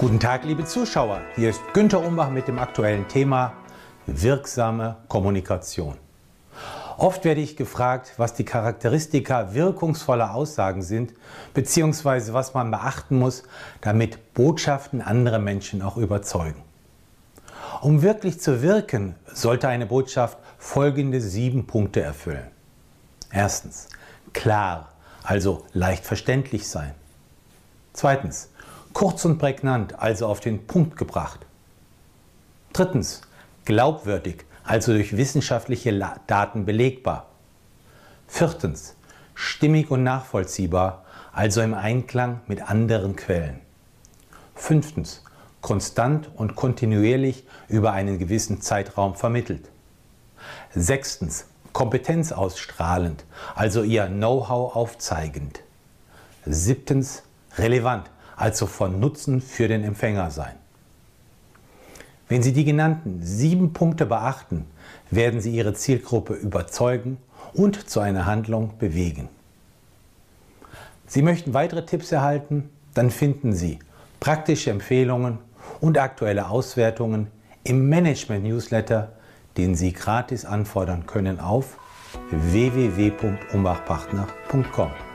Guten Tag, liebe Zuschauer. Hier ist Günter Umbach mit dem aktuellen Thema wirksame Kommunikation. Oft werde ich gefragt, was die Charakteristika wirkungsvoller Aussagen sind, beziehungsweise was man beachten muss, damit Botschaften andere Menschen auch überzeugen. Um wirklich zu wirken, sollte eine Botschaft folgende sieben Punkte erfüllen. Erstens, klar, also leicht verständlich sein. Zweitens, kurz und prägnant, also auf den Punkt gebracht. Drittens, glaubwürdig, also durch wissenschaftliche Daten belegbar. Viertens, stimmig und nachvollziehbar, also im Einklang mit anderen Quellen. Fünftens, konstant und kontinuierlich über einen gewissen Zeitraum vermittelt. Sechstens, Kompetenz ausstrahlend, also ihr Know-how aufzeigend. Siebtens, relevant, also von Nutzen für den Empfänger sein. Wenn Sie die genannten sieben Punkte beachten, werden Sie Ihre Zielgruppe überzeugen und zu einer Handlung bewegen. Sie möchten weitere Tipps erhalten? Dann finden Sie praktische Empfehlungen und aktuelle Auswertungen im Management-Newsletter, den Sie gratis anfordern können auf www.umbachpartner.com.